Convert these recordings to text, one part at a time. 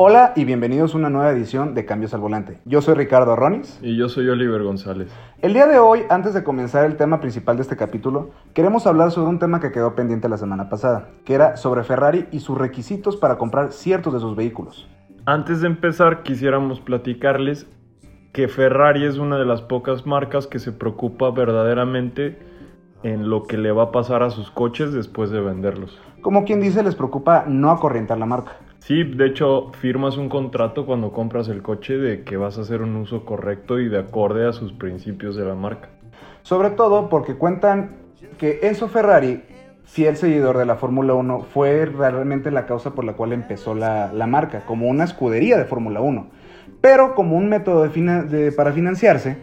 Hola y bienvenidos a una nueva edición de Cambios al Volante. Yo soy Ricardo Ronis. Y yo soy Oliver González. El día de hoy, antes de comenzar el tema principal de este capítulo, queremos hablar sobre un tema que quedó pendiente la semana pasada, que era sobre Ferrari y sus requisitos para comprar ciertos de sus vehículos. Antes de empezar, quisiéramos platicarles que Ferrari es una de las pocas marcas que se preocupa verdaderamente en lo que le va a pasar a sus coches después de venderlos. Como quien dice, les preocupa no acorrientar la marca. Sí, de hecho firmas un contrato cuando compras el coche de que vas a hacer un uso correcto y de acorde a sus principios de la marca. Sobre todo porque cuentan que Enzo Ferrari, fiel seguidor de la Fórmula 1, fue realmente la causa por la cual empezó la, la marca, como una escudería de Fórmula 1. Pero como un método para financiarse,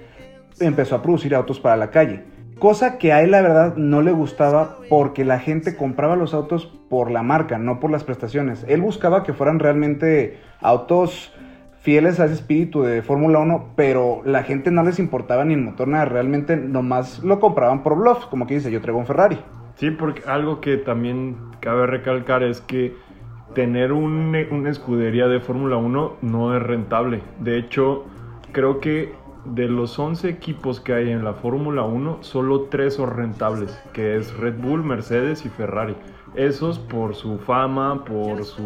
empezó a producir autos para la calle Cosa que a él la verdad no le gustaba porque la gente compraba los autos por la marca, no por las prestaciones. Él buscaba que fueran realmente autos fieles a ese espíritu de Fórmula 1, pero la gente no les importaba ni el motor nada, realmente nomás lo compraban por bluff, como que dice, yo traigo un Ferrari. Sí, porque algo que también cabe recalcar es que tener una escudería de Fórmula 1 no es rentable. De hecho, creo que de los 11 equipos que hay en la Fórmula 1, solo 3 son rentables, que es Red Bull, Mercedes y Ferrari. Esos por su fama, por su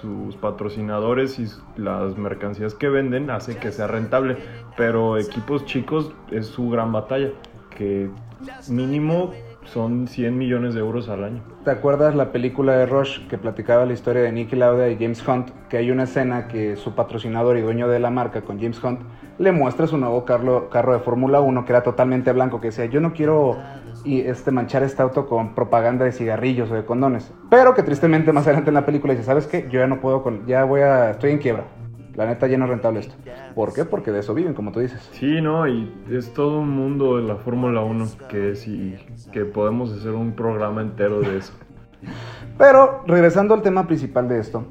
sus patrocinadores y las mercancías que venden, hace que sea rentable. Pero equipos chicos es su gran batalla, que mínimo son 100 millones de euros al año. ¿Te acuerdas la película de Rush que platicaba la historia de Nicky Lauda y James Hunt? Que hay una escena que su patrocinador y dueño de la marca con James Hunt le muestra su nuevo carro, carro de Fórmula 1 que era totalmente blanco, que decía, yo no quiero y este, manchar este auto con propaganda de cigarrillos o de condones. Pero que tristemente más adelante en la película dice, ¿sabes qué? Yo ya no puedo, con, ya voy a, estoy en quiebra. La neta ya no es rentable esto. ¿Por qué? Porque de eso viven, como tú dices. Sí, no, y es todo un mundo de la Fórmula 1 que es y que podemos hacer un programa entero de eso. Pero regresando al tema principal de esto,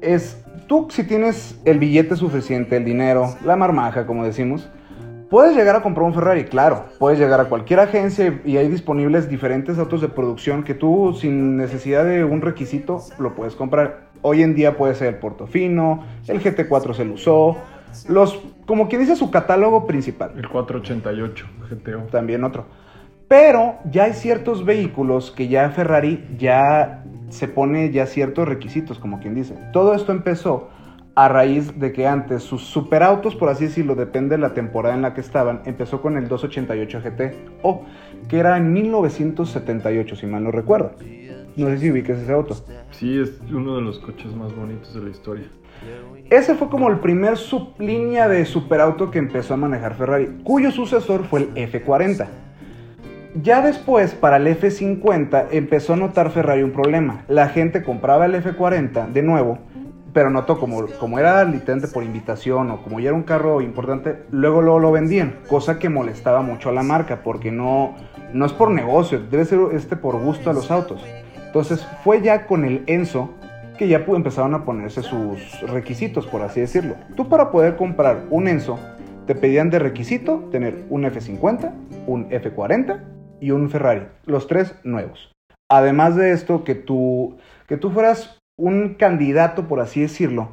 es tú si tienes el billete suficiente, el dinero, la marmaja, como decimos, puedes llegar a comprar un Ferrari, claro. Puedes llegar a cualquier agencia y hay disponibles diferentes autos de producción que tú sin necesidad de un requisito lo puedes comprar. Hoy en día puede ser el Portofino, el GT4 se lo usó, los, como quien dice su catálogo principal. El 488 GTO. También otro. Pero ya hay ciertos vehículos que ya Ferrari ya se pone ya ciertos requisitos, como quien dice. Todo esto empezó a raíz de que antes sus superautos, por así decirlo, depende de la temporada en la que estaban, empezó con el 288 GT, o que era en 1978, si mal no recuerdo. No sé si ubiques ese auto. Sí, es uno de los coches más bonitos de la historia. Ese fue como el primer sublínea de superauto que empezó a manejar Ferrari, cuyo sucesor fue el F40. Ya después, para el F50, empezó a notar Ferrari un problema. La gente compraba el F40 de nuevo, pero notó como, como era literalmente por invitación o como ya era un carro importante, luego, luego lo vendían, cosa que molestaba mucho a la marca, porque no, no es por negocio, debe ser este por gusto a los autos. Entonces fue ya con el Enzo que ya empezaron a ponerse sus requisitos, por así decirlo. Tú para poder comprar un Enzo, te pedían de requisito tener un F50, un F40 y un Ferrari, los tres nuevos. Además de esto, que tú, que tú fueras un candidato, por así decirlo,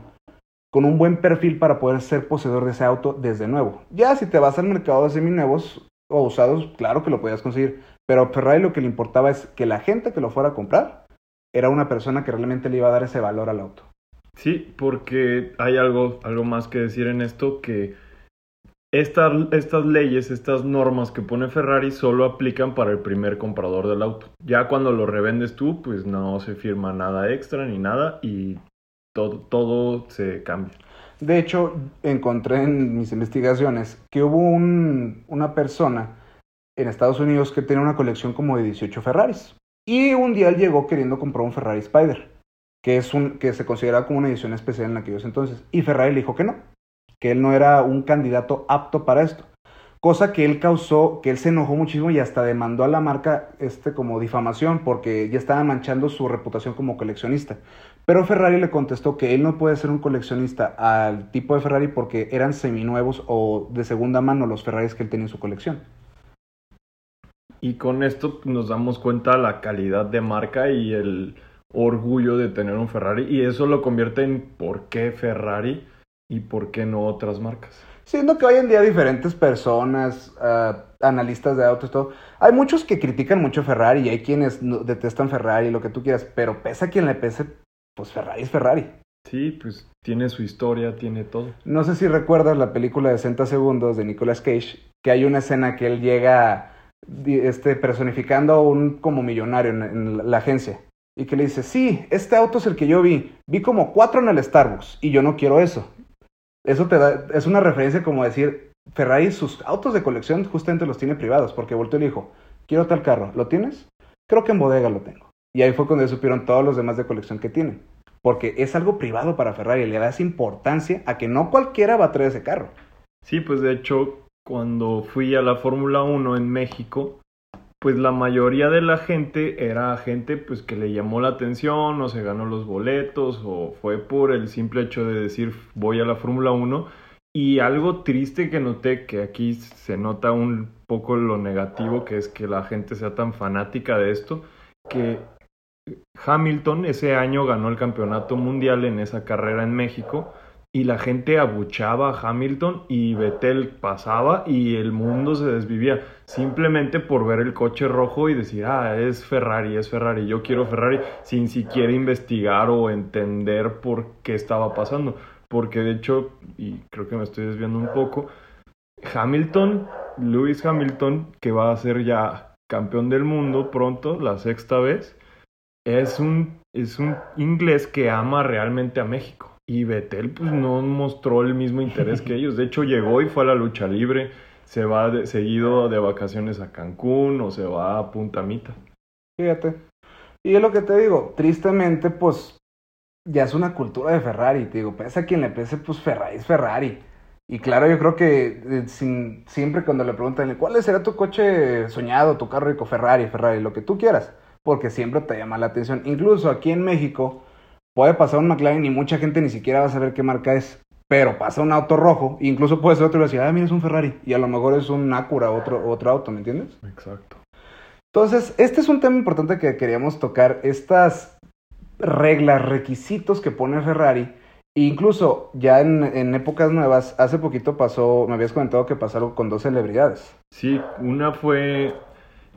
con un buen perfil para poder ser poseedor de ese auto desde nuevo. Ya si te vas al mercado de seminuevos o usados, claro que lo podías conseguir, pero a Ferrari lo que le importaba es que la gente que lo fuera a comprar era una persona que realmente le iba a dar ese valor al auto. Sí, porque hay algo, algo más que decir en esto que estas, estas leyes, estas normas que pone Ferrari solo aplican para el primer comprador del auto. Ya cuando lo revendes tú, pues no se firma nada extra ni nada y todo, todo se cambia. De hecho, encontré en mis investigaciones que hubo un, una persona en Estados Unidos que tenía una colección como de 18 Ferraris. Y un día él llegó queriendo comprar un Ferrari Spider, que, es un, que se considera como una edición especial en aquellos entonces. Y Ferrari le dijo que no, que él no era un candidato apto para esto. Cosa que él causó, que él se enojó muchísimo y hasta demandó a la marca este como difamación porque ya estaba manchando su reputación como coleccionista. Pero Ferrari le contestó que él no puede ser un coleccionista al tipo de Ferrari porque eran seminuevos o de segunda mano los Ferraris que él tenía en su colección. Y con esto nos damos cuenta la calidad de marca y el orgullo de tener un Ferrari y eso lo convierte en por qué Ferrari y por qué no otras marcas. Siendo que hoy en día diferentes personas, ah, analistas de autos, todo, hay muchos que critican mucho Ferrari y hay quienes detestan Ferrari, lo que tú quieras, pero pesa quien le pese, pues Ferrari es Ferrari. Sí, pues tiene su historia, tiene todo. No sé si recuerdas la película de 60 segundos de Nicolas Cage, que hay una escena que él llega este, personificando a un como millonario en, en la- la agencia y que le dice, sí, este auto es el que yo vi, vi como cuatro en el Starbucks y yo no quiero eso. Eso te da, es una referencia como decir, Ferrari sus autos de colección justamente los tiene privados, porque volteó y le dijo, quiero tal carro, ¿lo tienes? Creo que en bodega lo tengo. Y ahí fue cuando supieron todos los demás de colección que tienen. Porque es algo privado para Ferrari, le das importancia a que no cualquiera va a traer ese carro. Sí, pues de hecho, cuando fui a la Fórmula 1 en México, pues la mayoría de la gente era gente pues que le llamó la atención o se ganó los boletos o fue por el simple hecho de decir voy a la Fórmula 1 y algo triste que noté que aquí se nota un poco lo negativo que es que la gente sea tan fanática de esto que Hamilton ese año ganó el campeonato mundial en esa carrera en México y la gente abuchaba a Hamilton y Vettel pasaba y el mundo se desvivía simplemente por ver el coche rojo y decir, ah, es Ferrari, es Ferrari, yo quiero Ferrari sin siquiera investigar o entender por qué estaba pasando. Porque de hecho, y creo que me estoy desviando un poco, Hamilton, Lewis Hamilton, que va a ser ya campeón del mundo pronto, la sexta vez, es un, es un inglés que ama realmente a México. Y Vettel pues no mostró el mismo interés que ellos. De hecho llegó y fue a la lucha libre. Se va seguido de vacaciones a Cancún o se va a Punta Mita. Fíjate. Y es lo que te digo, tristemente, pues ya es una cultura de Ferrari. Te digo, pese a quien le pese, pues Ferrari es Ferrari. Y claro, yo creo que eh, siempre cuando le preguntan, ¿cuál será tu coche soñado, tu carro rico? Ferrari, Ferrari, lo que tú quieras. Porque siempre te llama la atención. Incluso aquí en México puede pasar un McLaren y mucha gente ni siquiera va a saber qué marca es. Pero pasa un auto rojo, e incluso puede ser otro y decir, ah, mira, es un Ferrari. Y a lo mejor es un Acura, otro, otro auto, ¿me entiendes? Exacto. Entonces, este es un tema importante que queríamos tocar, estas reglas, requisitos que pone Ferrari. E incluso ya en, en épocas nuevas, hace poquito pasó, me habías comentado que pasaron con dos celebridades. Sí, una fue.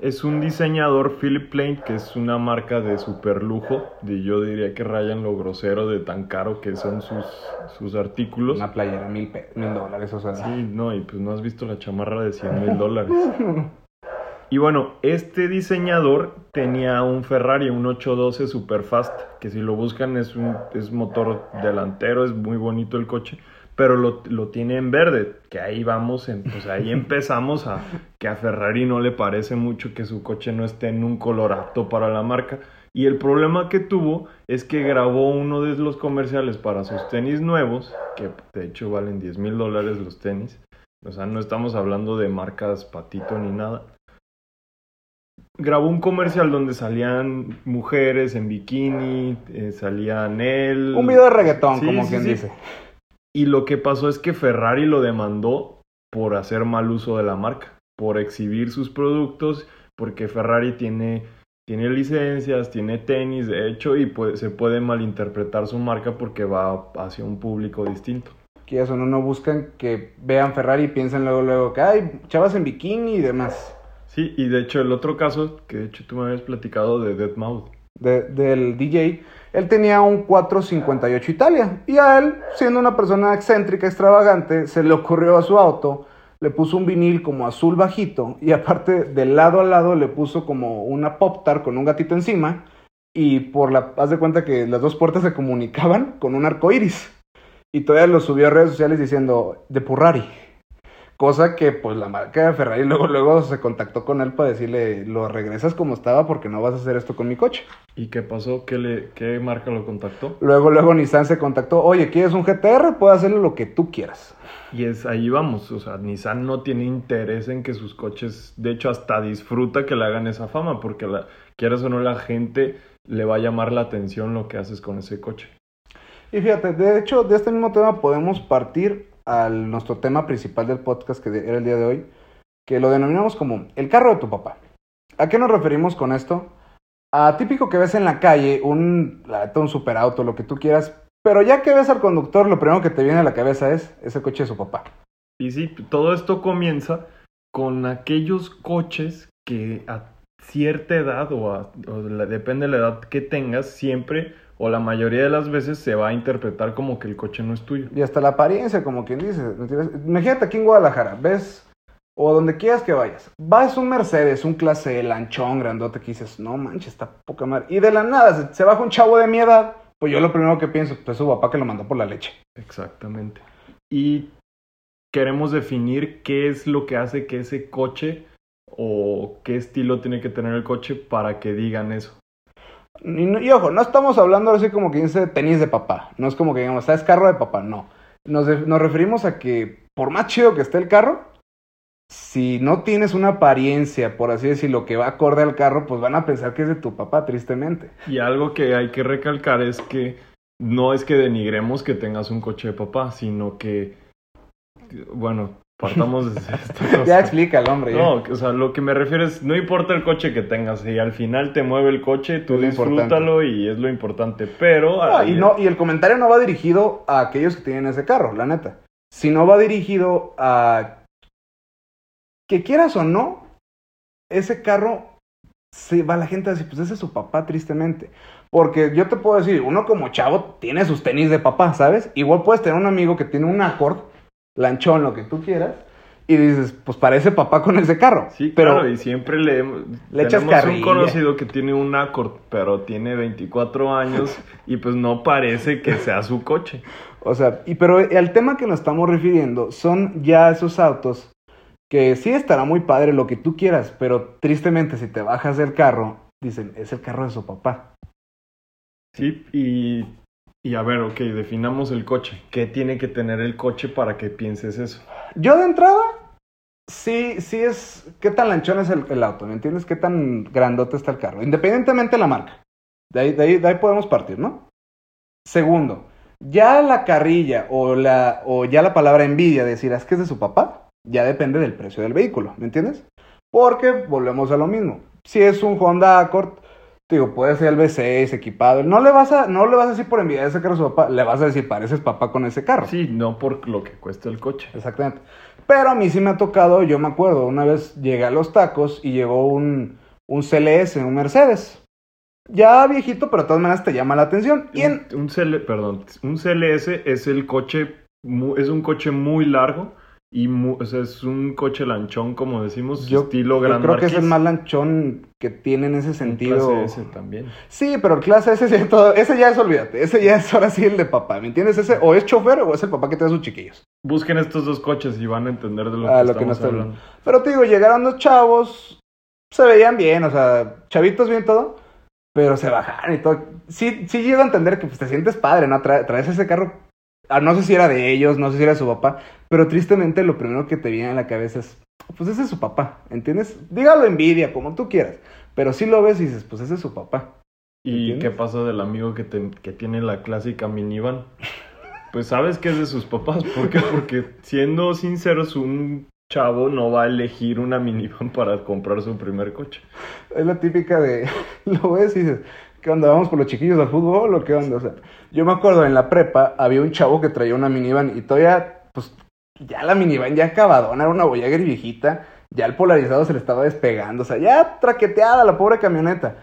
Es un diseñador, Philip Plain, que es una marca de super lujo. De, yo diría que rayan lo grosero de tan caro que son sus, sus artículos. Una playera, mil, mil dólares, o sea. Sí, no, y pues no has visto la chamarra de 100 mil dólares. Y bueno, este diseñador tenía un Ferrari, un 812 Superfast, que si lo buscan es un es motor delantero, es muy bonito el coche, pero lo, lo tiene en verde, que ahí vamos, en, pues ahí empezamos a que a Ferrari no le parece mucho que su coche no esté en un color apto para la marca. Y el problema que tuvo es que grabó uno de los comerciales para sus tenis nuevos, que de hecho valen 10 mil dólares los tenis. O sea, no estamos hablando de marcas patito ni nada. Grabó un comercial donde salían mujeres en bikini, eh, salían él. Un video de reggaetón, Sí, como sí, quien sí. dice. Y lo que pasó es que Ferrari lo demandó por hacer mal uso de la marca, por exhibir sus productos, porque Ferrari tiene, tiene licencias, tiene tenis, de hecho, y puede- se puede malinterpretar su marca porque va hacia un público distinto. Que eso no, no buscan que vean Ferrari y piensen luego, luego que hay chavas en bikini y demás. Sí, y de hecho el otro caso, que de hecho tú me habías platicado de Deadmau5. de- del DJ, él tenía un 458 Italia. Y a él, siendo una persona excéntrica, extravagante, se le ocurrió a su auto, le puso un vinil como azul bajito y aparte de lado a lado le puso como una pop tar con un gatito encima y por la, haz de cuenta que las dos puertas se comunicaban con un arco iris. Y todavía lo subió a redes sociales diciendo de Purrari. Cosa que pues la marca de Ferrari luego, luego se contactó con él para decirle, lo regresas como estaba porque no vas a hacer esto con mi coche. ¿Y qué pasó? ¿Qué, le, ¿Qué marca lo contactó? Luego, luego Nissan se contactó, oye, ¿quieres un GTR? Puedes hacerle lo que tú quieras. Y es ahí vamos, o sea, Nissan no tiene interés en que sus coches, de hecho hasta disfruta que le hagan esa fama, porque la, quieras o no la gente le va a llamar la atención lo que haces con ese coche. Y fíjate, de hecho, de este mismo tema podemos partir a nuestro tema principal del podcast, que era el día de hoy, que lo denominamos como el carro de tu papá. ¿A qué nos referimos con esto? a típico que ves en la calle, un, un superauto, lo que tú quieras, pero ya que ves al conductor, lo primero que te viene a la cabeza es ese coche de su papá. Y sí, todo esto comienza con aquellos coches que a cierta edad o, a- depende de la edad que tengas, siempre o la mayoría de las veces se va a interpretar como que el coche no es tuyo. Y hasta la apariencia, como quien dice. Imagínate aquí en Guadalajara, ves, o donde quieras que vayas, vas un Mercedes, un clase lanchón, grandote, que dices, no manches, está poca madre. Y de la nada se, se baja un chavo de mi edad, pues yo lo primero que pienso, pues es su papá que lo mandó por la leche. Exactamente. Y queremos definir qué es lo que hace que ese coche o qué estilo tiene que tener el coche para que digan eso. Y, ojo, no estamos hablando así como que dice tenis de papá. No es como que digamos, ¿sabes carro de papá? No. Nos, nos referimos a que, por más chido que esté el carro, si no tienes una apariencia, por así decirlo, que va acorde al carro, pues van a pensar que es de tu papá, tristemente. Y algo que hay que recalcar es que no es que denigremos que tengas un coche de papá, sino que, bueno, partamos desde esto. o Ya explica el hombre. ya. No, o sea, lo que me refiero es, no importa el coche que tengas, si al final te mueve el coche, tú Es lo importante. disfrútalo y es lo importante, pero... Y, no, y el comentario no va dirigido a aquellos que tienen ese carro, la neta. Sino va dirigido a que quieras o no, ese carro se va la gente a decir, pues ese es su papá, tristemente. Porque yo te puedo decir, uno como chavo tiene sus tenis de papá, ¿sabes? Igual puedes tener un amigo que tiene un Accord, lanchón, lo que tú quieras, y dices, pues parece papá con ese carro. Sí, pero claro, y siempre le, Le echas tenemos un carrilla. conocido que tiene un Accord, pero tiene 24 años y pues no parece que sea su coche. O sea, y pero el tema que nos estamos refiriendo son ya esos autos que sí estará muy padre lo que tú quieras, pero tristemente si te bajas del carro, dicen, es el carro de su papá. Sí, y, y a ver, ok, definamos el coche. ¿Qué tiene que tener el coche para que pienses eso? Yo de entrada, sí, sí es, qué tan lanchón es el, auto, ¿me entiendes? Qué tan grandote está el carro, independientemente de la marca. De ahí, de ahí, de ahí podemos partir, ¿no? Segundo, ya la carrilla o, la, o ya la palabra envidia, decir, es que es de su papá, ya depende del precio del vehículo, ¿me entiendes? Porque volvemos a lo mismo. Si es un Honda Accord, digo, puede ser el V6 equipado, no le vas a, no le vas a decir por envidia ese carro a su papá, le vas a decir, pareces papá con ese carro. Sí, no por lo que cuesta el coche. Exactamente. Pero a mí sí me ha tocado, yo me acuerdo, una vez llegué a los tacos y llegó un, un CLS, un Mercedes. Ya viejito, pero de todas maneras te llama la atención. Y en, Un, un CL, perdón, un CLS es el coche, es un coche muy largo y mu- o sea, es un coche lanchón, como decimos, yo, estilo yo Gran creo que es el más lanchón que tiene en ese sentido. clase S también. Sí, pero el clase S ya, todo, ese ya es, olvídate, ese ya es ahora sí el de papá, ¿me entiendes? Ese o es chofer o es el papá que tiene a sus chiquillos. Busquen estos dos coches y van a entender de lo Ah, que lo que no estamos está hablando. Pero te digo, llegaron los chavos, se veían bien, o sea, chavitos bien todo, pero se bajaron y todo. Sí, sí llego a entender que pues, te sientes padre, ¿no? Tra- traes ese carro, ah, no sé si era de ellos, no sé si era de su papá, pero tristemente lo primero que te viene a la cabeza es, pues ese es su papá, ¿entiendes? Dígalo envidia, como tú quieras, pero si lo ves y dices, pues ese es su papá. ¿Y qué pasa del amigo que, te- que tiene la clásica minivan? Pues sabes que es de sus papás. ¿Por qué? Porque siendo sinceros, un chavo no va a elegir una minivan para comprar su primer coche. Es la típica de, lo ves y dices, ¿qué onda? ¿Vamos por los chiquillos al fútbol o qué onda? O sea, yo me acuerdo en la prepa había un chavo que traía una minivan y todavía, pues, ya la minivan ya acabadona, era una Voyager viejita, ya el polarizado se le estaba despegando, o sea, ya traqueteada la pobre camioneta.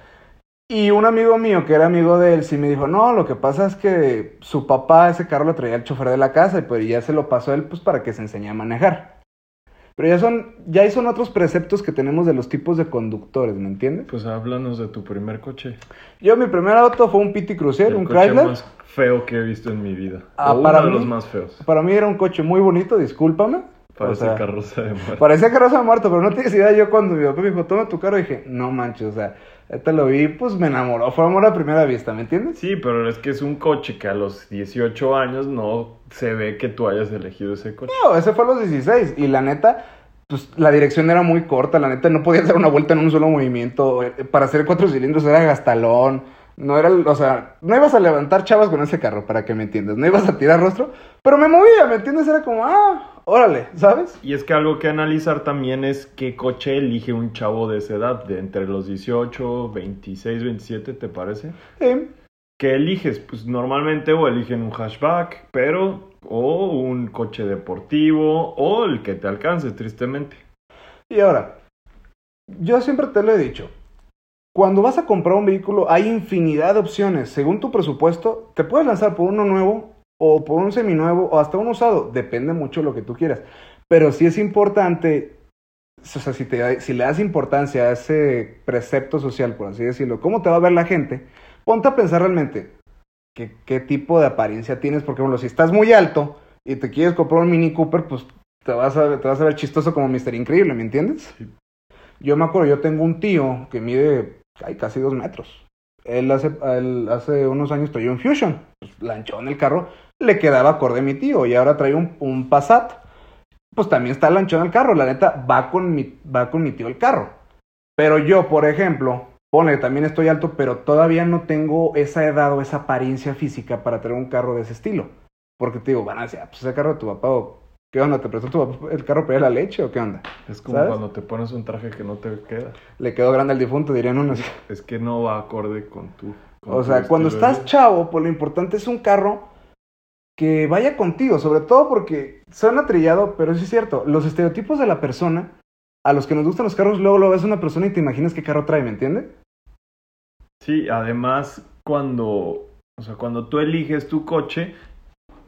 Y un amigo mío, que era amigo de él, sí me dijo, no, lo que pasa es que su papá ese carro lo traía el chofer de la casa y pues ya se lo pasó él pues para que se enseñe a manejar. Pero ya son, ya son otros preceptos que tenemos de los tipos de conductores, ¿me entiendes? Pues háblanos de tu primer coche. Yo, mi primer auto fue un PT Cruiser, El un coche Chrysler. más feo que he visto en mi vida. Ah, o para uno de los más feos. Para mí era un coche muy bonito, discúlpame. Parece O sea, carroza de muerte. Parecía carroza de muerto, pero no tienes idea. Yo cuando mi papá me dijo, toma tu carro, dije, no manches, o sea, te lo vi, pues me enamoró. Fue amor a primera vista, ¿me entiendes? Sí, pero es que es un coche que a los 18 años no se ve que tú hayas elegido ese coche. No, ese fue a los 16. Y la neta, pues la dirección era muy corta. La neta, no podías dar una vuelta en un solo movimiento. Eh, Para hacer cuatro cilindros era gastalón. No era, o sea, no ibas a levantar chavas con ese carro, para que me entiendas. No ibas a tirar rostro, pero me movía, ¿me entiendes? Era como, ah, órale, ¿sabes? Y es que algo que analizar también es qué coche elige un chavo de esa edad, de entre los 18, 26, 27, ¿te parece? Sí. ¿Qué eliges? Pues normalmente o eligen un hatchback, pero o un coche deportivo o el que te alcance, tristemente. Y ahora, yo siempre te lo he dicho, cuando vas a comprar un vehículo hay infinidad de opciones. Según tu presupuesto, te puedes lanzar por uno nuevo o por un seminuevo o hasta un usado. Depende mucho de lo que tú quieras. Pero sí es importante, o sea, si, te, si le das importancia a ese precepto social, por así decirlo, ¿cómo te va a ver la gente? Ponte a pensar realmente qué, qué tipo de apariencia tienes. Porque, bueno, si estás muy alto y te quieres comprar un Mini Cooper, pues te vas a, te vas a ver chistoso como Mister Increíble, ¿me entiendes? Sí. Yo me acuerdo, yo tengo un tío que mide ay, casi dos metros. Él hace, él hace unos años traía un Fusion, pues, lanchó en el carro, le quedaba acorde a mi tío y ahora trae un, un Passat. Pues también está lanchón el carro, la neta, va con, mi, va con mi tío el carro. Pero yo, por ejemplo, pone, también estoy alto, pero todavía no tengo esa edad o esa apariencia física para tener un carro de ese estilo. Porque te digo, van a decir, ah, pues ese carro de tu papá, o, ¿qué onda? ¿Te prestó tu papá el carro para ir a la leche o qué onda? Es como ¿Sabes? cuando te pones un traje que no te queda. Le quedó grande al difunto, dirían unos. Es que no va acorde con tu. con O tu sea, cuando estás chavo, pues lo importante es un carro que vaya contigo, sobre todo porque suena trillado, pero sí es cierto, los estereotipos de la persona, a los que nos gustan los carros, luego lo ves a una persona y te imaginas qué carro trae, ¿me entiendes? Sí, además, cuando. O sea, cuando tú eliges tu coche,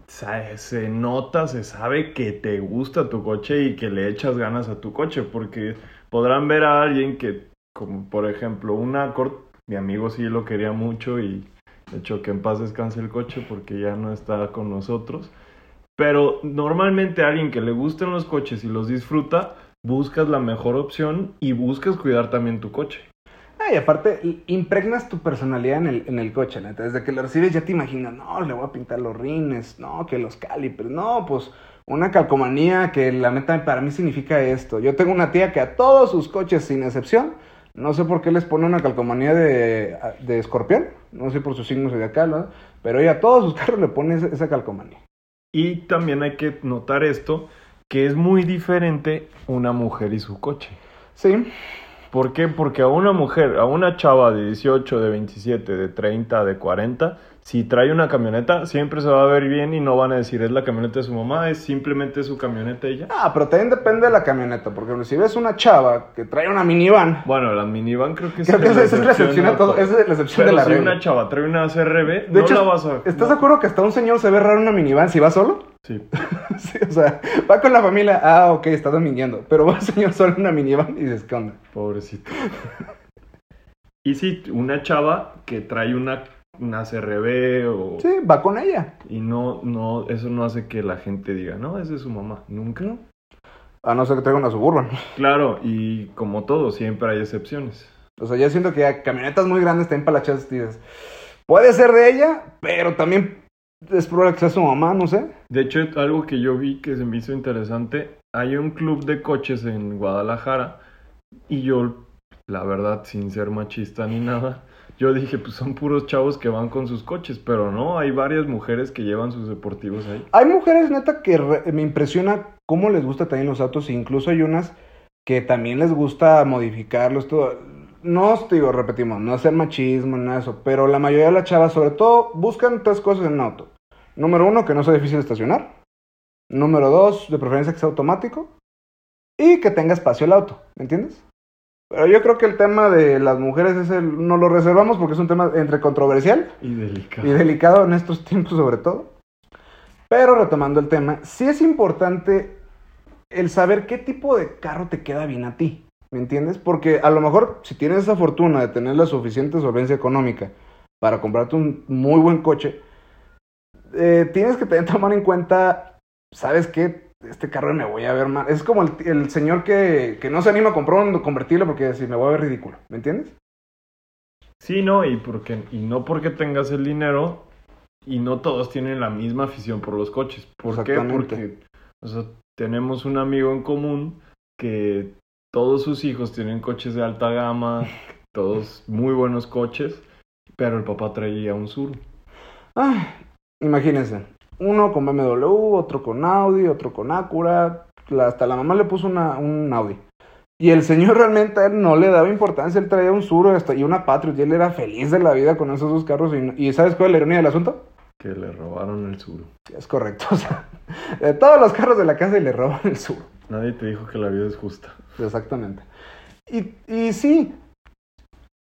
sa- se nota, se sabe que te gusta tu coche y que le echas ganas a tu coche, porque podrán ver a alguien que, como por ejemplo, un Accord, mi amigo sí lo quería mucho y de hecho que en paz descanse el coche porque ya no está con nosotros. Pero normalmente a alguien que le gusten los coches y los disfruta, buscas la mejor opción y buscas cuidar también tu coche. Ah, y aparte, impregnas tu personalidad en el, en el coche. Desde que lo recibes ya te imaginas, no, le voy a pintar los rines, no, que los calipers, no, pues una calcomanía que la neta para mí significa esto. Yo tengo una tía que a todos sus coches, sin excepción, no sé por qué les pone una calcomanía de, de escorpión, no sé por sus signos zodiacales, ¿no? pero ella a todos sus carros le pone esa, esa calcomanía. Y también hay que notar esto, que es muy diferente una mujer y su coche. Sí, ¿Por qué? Porque a una mujer, a una chava de 18, de 27, de 30, de 40, si trae una camioneta, siempre se va a ver bien y no van a decir es la camioneta de su mamá, es simplemente su camioneta ya. ah, pero también depende de la camioneta, porque si ves una chava que trae una minivan, Bueno, la minivan creo que creo que esa, esa es la excepción a todo, esa es la excepción Pero de la si regla. una chava trae una CRB, De no hecho, la vas a... ¿estás no. de acuerdo que hasta un señor se ve raro una minivan si va solo? Sí. sí, o sea, va con la familia, ah, ok, está domingueando, pero va el señor solo en una minivan y ¿qué onda? Pobrecito. y sí, una chava que trae una, una CRB o... Sí, va con ella. Y no, no, eso no hace que la gente diga, no, esa es su mamá. Nunca. ¿no? A no ser que traiga una suburban. Claro, y como todo, siempre hay excepciones. O sea, yo siento que ya camionetas muy grandes también para la chas dices, puede ser de ella, pero también es probable que sea su mamá, no sé. De hecho, algo que yo vi que se me hizo interesante, hay un club de coches en Guadalajara y yo, la verdad, sin ser machista ni nada, yo dije, pues son puros chavos que van con sus coches, pero no, hay varias mujeres que llevan sus deportivos ahí. Hay mujeres, neta, que me impresiona cómo les gusta también los autos, e incluso hay unas que también les gusta modificarlos, todo. No, digo, repetimos, no hacer machismo, nada de eso, pero la mayoría de las chavas, sobre todo, buscan tres cosas en un auto. Número uno, que no sea difícil de estacionar. Número dos, de preferencia que sea automático. Y que tenga espacio el auto, ¿me entiendes? Pero yo creo que el tema de las mujeres es el, no lo reservamos porque es un tema entre controversial Y delicado. y delicado en estos tiempos sobre todo. Pero retomando el tema, sí es importante el saber qué tipo de carro te queda bien a ti, ¿me entiendes? Porque a lo mejor si tienes esa fortuna de tener la suficiente solvencia económica para comprarte un muy buen coche, eh, tienes que también tomar en cuenta, ¿sabes qué? Este carro me voy a ver mal. Es como el, el señor que, que no se anima a comprar un convertible porque si me voy a ver ridículo, ¿me entiendes? Sí, no, y, porque, y no porque tengas el dinero y no todos tienen la misma afición por los coches. ¿Por qué? Porque o sea, tenemos un amigo en común que todos sus hijos tienen coches de alta gama, todos muy buenos coches, pero el papá traía un sur. Ah, imagínense. Uno con BMW, otro con Audi, otro con Acura. Hasta la mamá le puso una, un Audi. Y el señor realmente a él no le daba importancia. Él traía un Suro y una Patriot. Y él era feliz de la vida con esos dos carros. Y, y ¿sabes cuál es la ironía del asunto? Que le robaron el sur. Es correcto. O sea, de todos los carros de la casa y le roban el Suro. Nadie te dijo que la vida es justa. Exactamente. Y, y sí,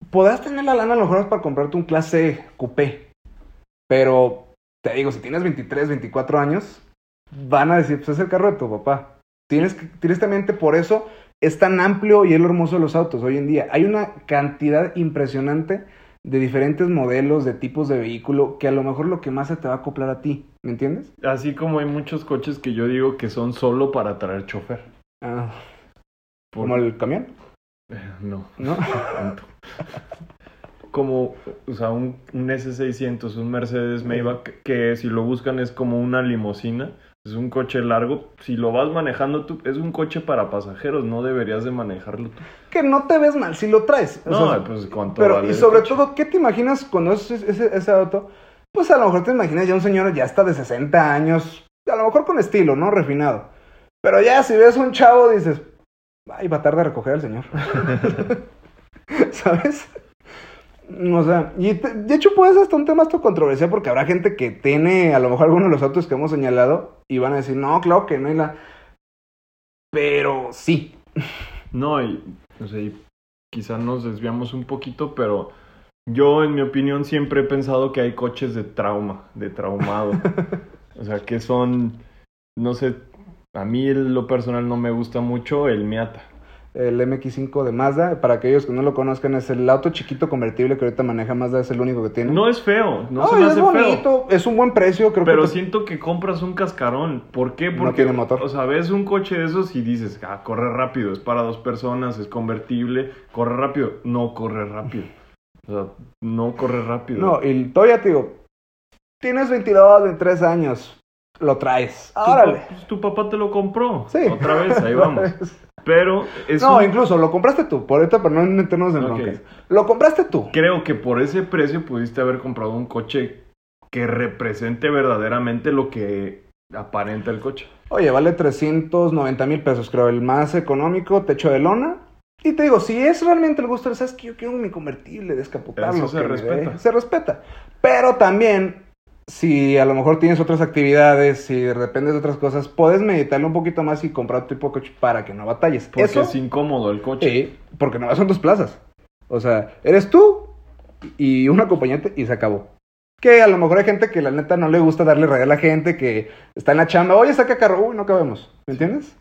podrás tener la lana a lo mejor para comprarte un clase coupé. Pero te digo, si tienes 23, 24 años, van a decir, pues es el carro de tu papá. Tienes que, tristemente por eso es tan amplio y es lo hermoso de los autos hoy en día. Hay una cantidad impresionante de diferentes modelos, de tipos de vehículo, que a lo mejor lo que más se te va a acoplar a ti, ¿me entiendes? Así como hay muchos coches que yo digo que son solo para traer chofer. Ah, Por- como el camión, Eh, No, ¿no? Como, o sea, un, un S600, un Mercedes Maybach, que si lo buscan es como una limusina, es un coche largo. Si lo vas manejando tú, es un coche para pasajeros, no deberías de manejarlo tú. que no te ves mal si lo traes. O No, sea, pues cuánto Pero, vale y sobre todo, ¿qué te imaginas cuando es ese, ese- auto? Pues a lo mejor te imaginas ya un señor ya está de 60 años, a lo mejor con estilo, ¿no? Refinado. Pero ya si ves un chavo dices, ay, va a tardar a recoger al señor. ¿Sabes? O sea, y te- de hecho puede ser hasta un tema hasta controversial porque habrá gente que tiene a lo mejor algunos de los autos que hemos señalado y van a decir, no, claro que no hay la... Pero sí, No, y, o sea, y quizá nos desviamos un poquito, pero yo, en mi opinión, siempre he pensado que hay coches de trauma, de traumado. o sea, que son, no sé, a mí lo personal no me gusta mucho el Miata. El MX5 de Mazda. Para aquellos que no lo conozcan, es el auto chiquito convertible que ahorita maneja Mazda, es el único que tiene. No es feo, no Ay, se me es hace feo. bonito, es un buen precio, creo Pero que... te- siento que compras un cascarón. ¿Por qué? No Porque, tiene motor. o sea, ves un coche de esos y dices, ah, corre rápido, es para dos personas, es convertible, corre rápido. No corre rápido. O sea, no corre rápido. No, y todavía te digo, tienes 22, 23 años, lo traes. Tu Órale. pues, tu papá te lo compró. Sí. Otra vez, ahí vamos. Pero es No, un- incluso lo compraste tú, por ahorita para no meternos en Ok. broncas. Lo compraste tú. creo que por ese precio pudiste haber comprado un coche que represente verdaderamente lo que aparenta el coche. Oye, vale 390 mil pesos, creo, el más económico, techo de lona. Y te digo, si es realmente el gusto, sabes que yo quiero mi convertible descapotable. Eso se respeta. Se respeta. Pero también, si a lo mejor tienes otras actividades, si dependes de otras cosas, puedes meditarlo un poquito más y comprar tu tipo de coche para que no batalles. Porque Eso, es incómodo el coche. sí, porque no son dos plazas. O sea, eres tú y un acompañante y se acabó. Que a lo mejor hay gente que la neta no le gusta darle raya a la gente que está en la chamba. Oye, saca carro. Uy, no cabemos. ¿Me entiendes?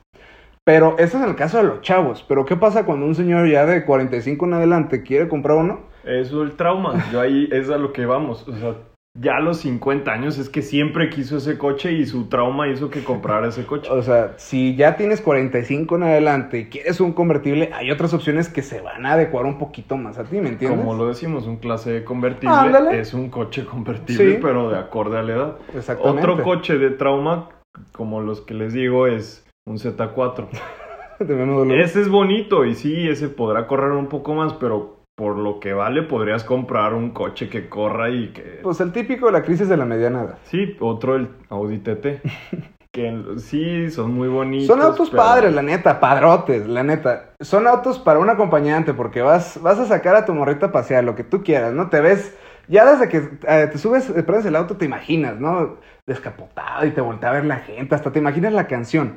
Pero ese es el caso de los chavos. Pero ¿qué pasa cuando un señor ya de 45 en adelante quiere comprar uno? Eso el trauma. Yo ahí es a lo que vamos. O sea, ya a los 50 años es que siempre quiso ese coche y su trauma hizo que comprara ese coche. O sea, si ya tienes 45 en adelante y quieres un convertible, hay otras opciones que se van a adecuar un poquito más a ti, ¿me entiendes? Como lo decimos, un clase convertible Ándale. es un coche convertible, Sí. pero de acorde a la edad. Exactamente. Otro coche de trauma, como los que les digo, es un Z4. De BMW. Ese es bonito y sí, ese podrá correr un poco más, pero por lo que vale podrías comprar un coche que corra y que... Pues el típico de la crisis de la mediana edad. Sí, otro el Audi TT. que sí, son muy bonitos. Son autos pero- padres, la neta, padrotes, la neta. Son autos para un acompañante porque vas, vas a sacar a tu morrita a pasear, lo que tú quieras, ¿no? Te ves, ya desde que eh, te subes, eh, prendes el auto, te imaginas, ¿no? Descapotado y te voltea a ver la gente, hasta te imaginas la canción.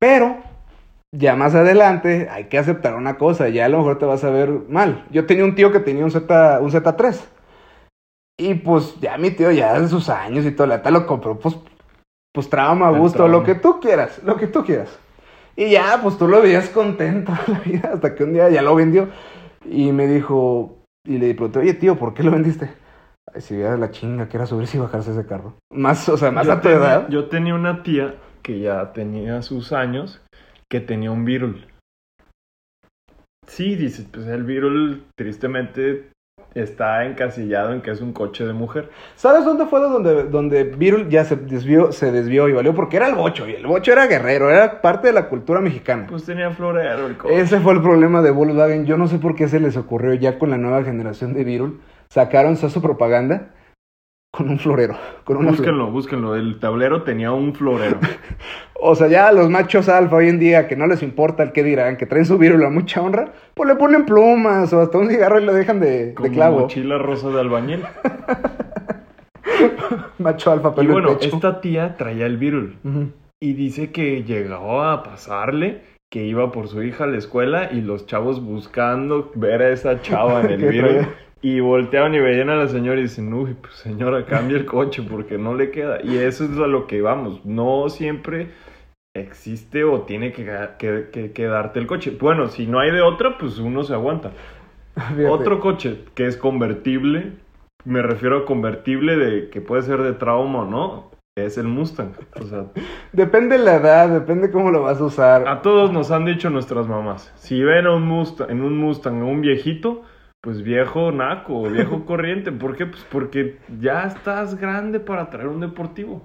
Pero, ya más adelante, hay que aceptar una cosa, ya a lo mejor te vas a ver mal. Yo tenía un tío que tenía un, Z, un Z3. Y pues ya mi tío ya de sus años y todo, la neta lo compró, pues, pues trauma, gusto, trauma. lo que tú quieras, lo que tú quieras. Y ya, pues tú lo veías contento la vida, hasta que un día ya lo vendió. Y me dijo, y le pregunté, oye tío, ¿por qué lo vendiste? Ay, si vieras la chinga que era subirse y bajarse ese carro. Más, o sea, más yo a tu tenía- edad. Yo tenía una tía que ya tenía sus años, que tenía un Virul. Sí, dices, pues el Virul tristemente está encasillado en que es un coche de mujer. ¿Sabes dónde fue donde, donde Virul ya se desvió, se desvió y valió? Porque era el bocho, y el bocho era guerrero, era parte de la cultura mexicana. Pues tenía florero el coche. Ese fue el problema de Volkswagen. Yo no sé por qué se les ocurrió ya con la nueva generación de Virul. Sacaron su propaganda con un florero. Con una flor. Búsquenlo, búsquenlo. El tablero tenía un florero. O sea, ya los machos alfa hoy en día, que no les importa el que dirán, que traen su vírula mucha honra, pues le ponen plumas o hasta un cigarro y lo dejan de, de Como clavo. mochila rosa de albañil. Macho alfa, Y pelo en bueno, pecho. esta tía traía el virul. Y dice que llegó a pasarle que iba por su hija a la escuela y los chavos buscando ver a esa chava en el ¿Qué virul. traía? Y volteaban y veían a la señora y dicen, uy, pues señora, cambia el coche porque no le queda. Y eso es a lo que vamos. No siempre existe o tiene que, que- que quedarte el coche. Bueno, si no hay de otra, pues uno se aguanta. Fíjate. Otro coche que es convertible, me refiero a convertible de que puede ser de trauma o no, es el Mustang. O sea, Depende la edad, depende cómo lo vas a usar. a todos nos han dicho nuestras mamás, si ven a un Mustang, en un Mustang a un viejito, pues viejo naco, viejo corriente. ¿Por qué? Pues porque ya estás grande para traer un deportivo.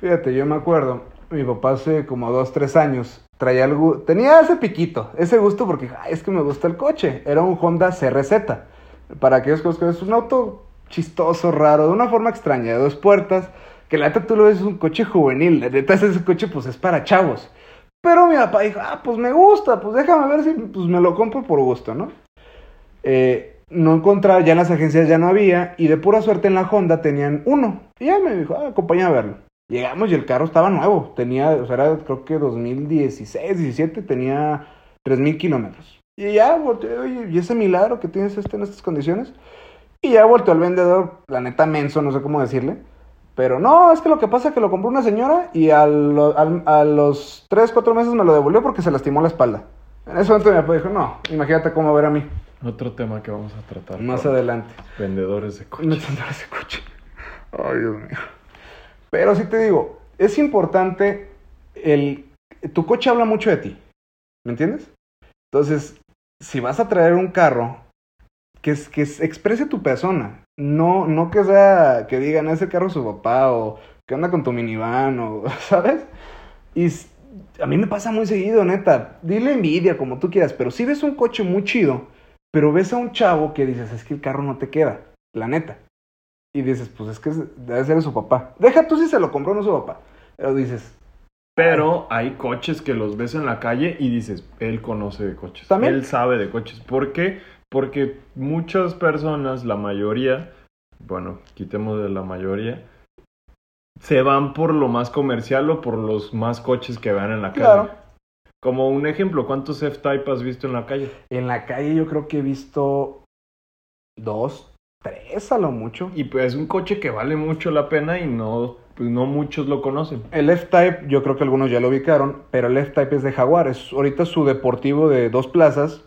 Fíjate, yo me acuerdo, mi papá hace como dos, tres años traía algo, tenía ese piquito, ese gusto porque "Ay, es que me gusta el coche. Era un Honda CRZ. Para aquellos que es un auto chistoso, raro, de una forma extraña, de dos puertas, que la neta tú lo ves es un coche juvenil, la neta ese coche pues es para chavos. Pero mi papá dijo, ah, pues me gusta, pues déjame ver si pues me lo compro por gusto, ¿no? Eh, no encontraba, ya en las agencias ya no había, y de pura suerte en la Honda tenían uno. Y ya me dijo, ah, acompáñame a verlo. Llegamos y el carro estaba nuevo, tenía, o sea, era creo que 2016, 17, tenía 3000 kilómetros. Y ya volteé, oye, ¿y ese milagro que tienes este en estas condiciones? Y ya volteó al vendedor, la neta menso, no sé cómo decirle. Pero no, es que lo que pasa es que lo compró una señora y a, a los 3, 4 meses me lo devolvió porque se lastimó la espalda. En ese momento mi papá dijo, no, imagínate cómo ver a mí. Otro tema que vamos a tratar. Más adelante. Vendedores de coches. tendrá ese coche. Ay, Dios mío. Pero sí te digo, es importante el... Tu coche habla mucho de ti. ¿Me entiendes? Entonces, si vas a traer un carro, que, es, que es- exprese tu persona. No, no que sea, que digan, ese carro es su papá o que anda con tu minivan o, ¿sabes? Y a mí me pasa muy seguido, neta. Dile envidia, como tú quieras, pero si ves un coche muy chido, pero ves a un chavo que dices, es que el carro no te queda, la neta. Y dices, pues es que debe ser de su papá. Deja tú si se lo compró o no su papá. Pero dices, Pero hay coches que los ves en la calle y dices, él conoce de coches. ¿También? Él sabe de coches. ¿Por qué? Porque muchas personas, la mayoría, bueno, quitemos de la mayoría, se van por lo más comercial o por los más coches que vean en la calle. Claro. Como un ejemplo, ¿cuántos F-Type has visto en la calle? en la calle yo creo que he visto dos, tres a lo mucho. Y pues es un coche que vale mucho la pena y no, pues no muchos lo conocen. El F-Type, yo creo que algunos ya lo ubicaron, pero el F-Type es de Jaguar. Es ahorita su deportivo de dos plazas,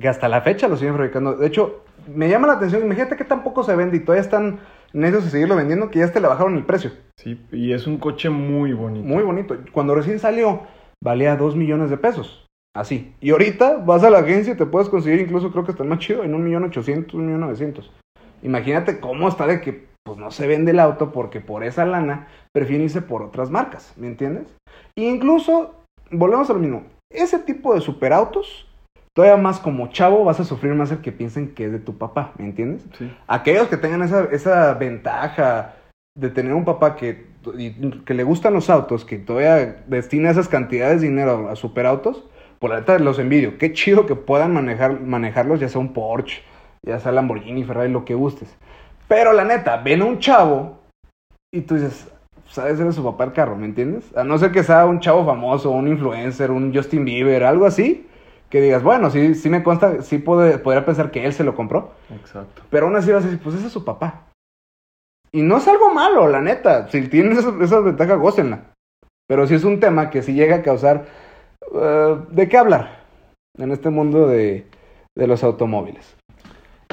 que hasta la fecha lo siguen fabricando. De hecho, me llama la atención, imagínate que tampoco se vende y todavía están necios de seguirlo vendiendo, que ya te le bajaron el precio. Sí, y es un coche muy bonito. Muy bonito. Cuando recién salió, valía 2 millones de pesos. Así. Y ahorita vas a la agencia y te puedes conseguir incluso, creo que está el más chido, en un millón ochocientos, un millón novecientos. Imagínate cómo está de que pues no se vende el auto porque por esa lana prefieren irse por otras marcas, ¿me entiendes? E incluso, volvemos a lo mismo, ese tipo de superautos, todavía más como chavo vas a sufrir más el que piensen que es de tu papá, ¿me entiendes? Sí. aquellos que tengan esa, esa ventaja de tener un papá que, que le gustan los autos, que todavía destina esas cantidades de dinero a, superautos, por la neta los envidio. Qué chido que puedan manejar, manejarlos, ya sea un Porsche, ya sea Lamborghini, Ferrari, lo que gustes. Pero la neta, ven a un chavo y tú dices, sabes, eres su papá el carro, ¿me entiendes? A no ser que sea un chavo famoso, un influencer, un Justin Bieber, algo así, que digas, bueno, sí, sí me consta, sí puede, podría pensar que él se lo compró. Exacto. Pero aún así vas a decir, pues ese es su papá. Y no es algo malo, la neta. Si tienes esa, esa ventaja, gócenla. Pero sí es un tema que sí llega a causar... eh, ¿De qué hablar? En este mundo de, de los automóviles.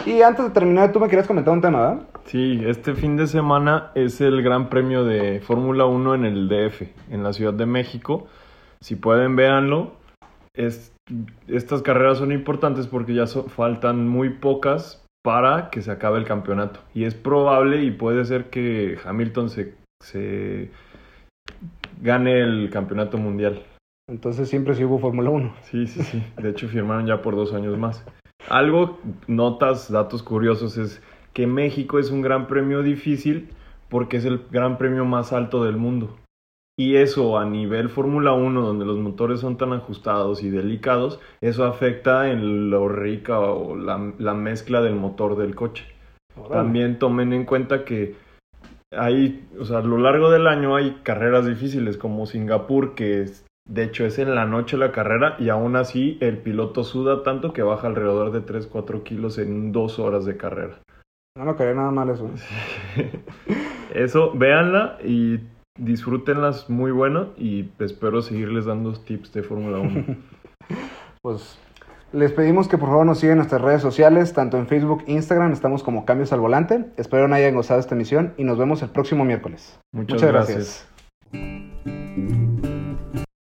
Y antes de terminar, tú me querías comentar un tema, ¿verdad? Sí, este fin de semana es el Gran Premio de Fórmula 1 en el DF, en la Ciudad de México. Si pueden, véanlo. Es- estas carreras son importantes porque ya faltan muy pocas para que se acabe el campeonato. Y es probable y puede ser que Hamilton se, se gane el campeonato mundial. Entonces siempre sí hubo Fórmula 1. Sí, sí, sí. De hecho, firmaron ya por dos años más. Algo, notas, datos curiosos es que México es un gran premio difícil porque es el gran premio más alto del mundo. Y eso a nivel Fórmula 1, donde los motores son tan ajustados y delicados, eso afecta en lo rica o la, la mezcla del motor del coche. También tomen en cuenta que hay, o sea, a lo largo del año hay carreras difíciles como Singapur, que es, de hecho es en la noche la carrera y aún así el piloto suda tanto que baja alrededor de 3-4 kilos en dos horas de carrera. No lo quería nada mal eso. Eso, véanla y disfrútenlas muy bueno y espero seguirles dando tips de Fórmula 1. pues les pedimos que por favor nos sigan en nuestras redes sociales, tanto en Facebook e Instagram, estamos como Cambios al Volante. Espero no hayan gozado esta emisión y nos vemos el próximo miércoles. Muchas, gracias.